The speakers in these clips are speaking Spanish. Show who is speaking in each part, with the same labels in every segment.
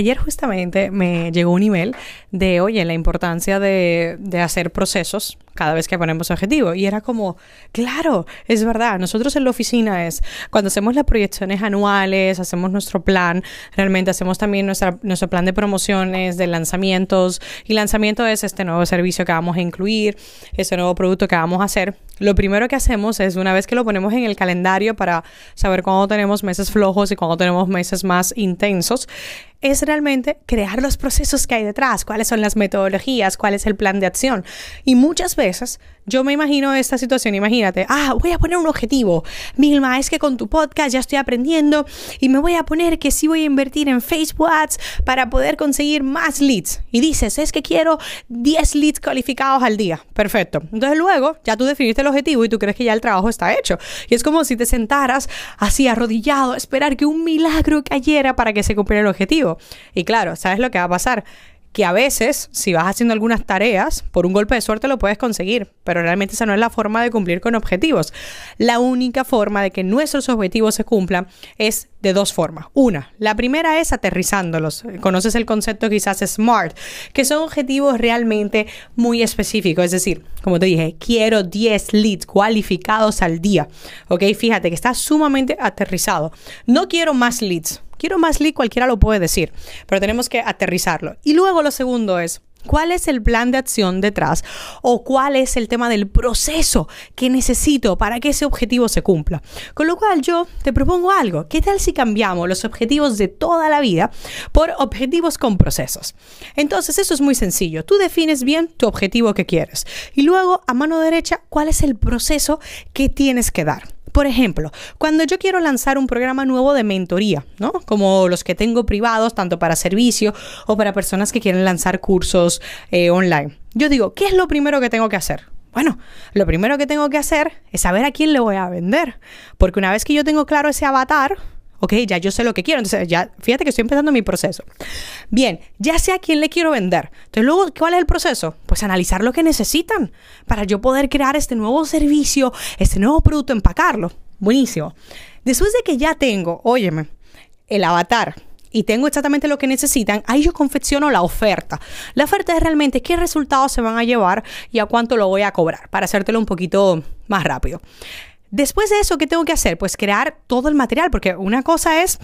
Speaker 1: Ayer justamente me llegó un email de, oye, la importancia de, de hacer procesos cada vez que ponemos objetivo. Y era como, claro, es verdad, nosotros en la oficina es, cuando hacemos las proyecciones anuales, hacemos nuestro plan, realmente hacemos también nuestra, nuestro plan de promociones, de lanzamientos, y lanzamiento es este nuevo servicio que vamos a incluir, ese nuevo producto que vamos a hacer. Lo primero que hacemos es, una vez que lo ponemos en el calendario para saber cuándo tenemos meses flojos y cuándo tenemos meses más intensos, es realmente crear los procesos que hay detrás, cuáles son las metodologías, cuál es el plan de acción. Y muchas veces yo me imagino esta situación, imagínate, ah, voy a poner un objetivo. Milma, es que con tu podcast ya estoy aprendiendo y me voy a poner que sí voy a invertir en Facebook Ads para poder conseguir más leads. Y dices, es que quiero 10 leads calificados al día. Perfecto. Entonces luego ya tú definiste el objetivo y tú crees que ya el trabajo está hecho. Y es como si te sentaras así arrodillado a esperar que un milagro cayera para que se cumpliera el objetivo. Y claro, ¿sabes lo que va a pasar? que a veces, si vas haciendo algunas tareas, por un golpe de suerte lo puedes conseguir, pero realmente esa no es la forma de cumplir con objetivos. La única forma de que nuestros objetivos se cumplan es de dos formas. Una, la primera es aterrizándolos. Conoces el concepto quizás SMART, que son objetivos realmente muy específicos. Es decir, como te dije, quiero 10 leads cualificados al día. Ok, fíjate que está sumamente aterrizado. No quiero más leads quiero más lead, cualquiera lo puede decir, pero tenemos que aterrizarlo. Y luego lo segundo es, ¿Cuál es el plan de acción detrás? ¿O cuál es el tema del proceso que necesito para que ese objetivo se cumpla? Con lo cual yo te propongo algo. ¿Qué tal si cambiamos los objetivos de toda la vida por objetivos con procesos? Entonces eso es muy sencillo. Tú defines bien tu objetivo que quieres y luego a mano derecha cuál es el proceso que tienes que dar. Por ejemplo, cuando yo quiero lanzar un programa nuevo de mentoría, ¿no? Como los que tengo privados, tanto para servicio o para personas que quieren lanzar cursos eh, online. Yo digo, ¿qué es lo primero que tengo que hacer? Bueno, lo primero que tengo que hacer es saber a quién le voy a vender. Porque una vez que yo tengo claro ese avatar, ok, ya yo sé lo que quiero. Entonces, ya, fíjate que estoy empezando mi proceso. Bien, ya sé a quién le quiero vender. Entonces, luego, ¿cuál es el proceso? Pues analizar lo que necesitan para yo poder crear este nuevo servicio, este nuevo producto, empacarlo. Buenísimo. Después de que ya tengo, óyeme, el avatar, y tengo exactamente lo que necesitan, ahí yo confecciono la oferta. La oferta es realmente qué resultados se van a llevar y a cuánto lo voy a cobrar, para hacértelo un poquito más rápido. Después de eso, ¿qué tengo que hacer? Pues crear todo el material, porque una cosa es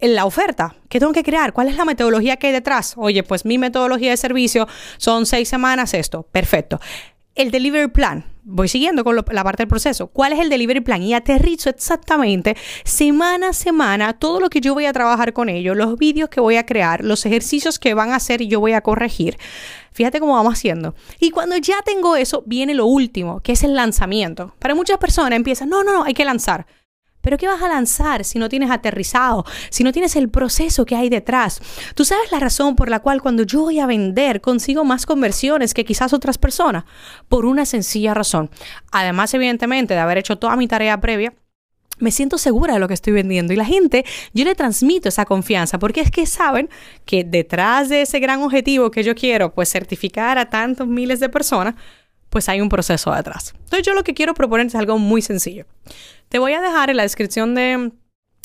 Speaker 1: la oferta. ¿Qué tengo que crear? ¿Cuál es la metodología que hay detrás? Oye, pues mi metodología de servicio son seis semanas esto. Perfecto. El delivery plan voy siguiendo con la parte del proceso. ¿Cuál es el delivery plan? Y aterrizo exactamente semana a semana todo lo que yo voy a trabajar con ellos, los vídeos que voy a crear, los ejercicios que van a hacer y yo voy a corregir. Fíjate cómo vamos haciendo. Y cuando ya tengo eso, viene lo último, que es el lanzamiento. Para muchas personas empiezan, no, no, no, hay que lanzar. Pero ¿qué vas a lanzar si no tienes aterrizado, si no tienes el proceso que hay detrás? Tú sabes la razón por la cual cuando yo voy a vender consigo más conversiones que quizás otras personas. Por una sencilla razón. Además, evidentemente, de haber hecho toda mi tarea previa, me siento segura de lo que estoy vendiendo y la gente, yo le transmito esa confianza porque es que saben que detrás de ese gran objetivo que yo quiero, pues certificar a tantos miles de personas, pues hay un proceso detrás. Entonces yo lo que quiero proponer es algo muy sencillo. Te voy a dejar en la descripción de,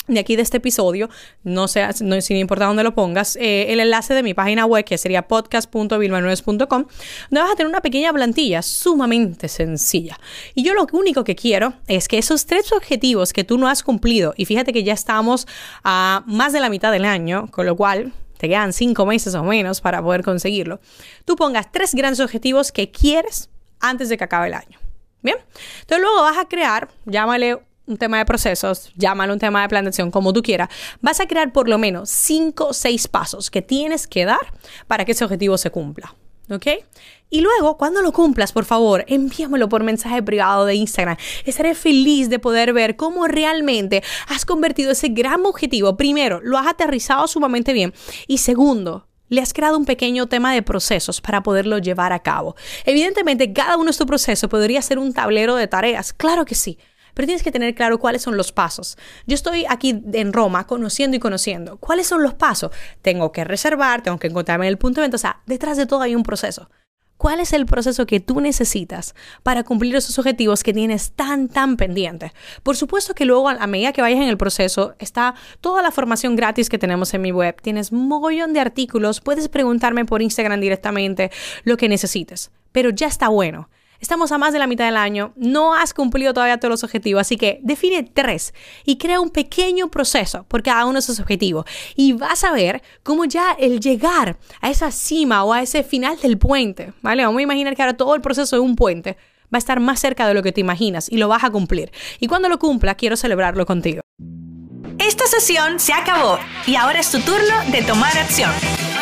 Speaker 1: de aquí de este episodio, no sé, no, sin importar dónde lo pongas, eh, el enlace de mi página web que sería podcast.vilmanuez.com, donde vas a tener una pequeña plantilla sumamente sencilla. Y yo lo único que quiero es que esos tres objetivos que tú no has cumplido, y fíjate que ya estamos a más de la mitad del año, con lo cual te quedan cinco meses o menos para poder conseguirlo, tú pongas tres grandes objetivos que quieres antes de que acabe el año. Bien, entonces luego vas a crear, llámale un tema de procesos, llámale un tema de planeación, como tú quieras, vas a crear por lo menos cinco o seis pasos que tienes que dar para que ese objetivo se cumpla. ¿Ok? Y luego, cuando lo cumplas, por favor, envíamelo por mensaje privado de Instagram. Estaré feliz de poder ver cómo realmente has convertido ese gran objetivo. Primero, lo has aterrizado sumamente bien. Y segundo, le has creado un pequeño tema de procesos para poderlo llevar a cabo. Evidentemente, cada uno de estos procesos podría ser un tablero de tareas, claro que sí, pero tienes que tener claro cuáles son los pasos. Yo estoy aquí en Roma conociendo y conociendo. ¿Cuáles son los pasos? Tengo que reservar, tengo que encontrarme en el punto de venta, o sea, detrás de todo hay un proceso. ¿Cuál es el proceso que tú necesitas para cumplir esos objetivos que tienes tan, tan pendientes? Por supuesto que luego, a medida que vayas en el proceso, está toda la formación gratis que tenemos en mi web. Tienes un mogollón de artículos, puedes preguntarme por Instagram directamente lo que necesites. Pero ya está bueno. Estamos a más de la mitad del año, no has cumplido todavía todos los objetivos, así que define tres y crea un pequeño proceso por cada uno de esos objetivos. Y vas a ver cómo ya el llegar a esa cima o a ese final del puente, ¿vale? Vamos a imaginar que ahora todo el proceso de un puente va a estar más cerca de lo que te imaginas y lo vas a cumplir. Y cuando lo cumpla, quiero celebrarlo contigo.
Speaker 2: Esta sesión se acabó y ahora es tu turno de tomar acción.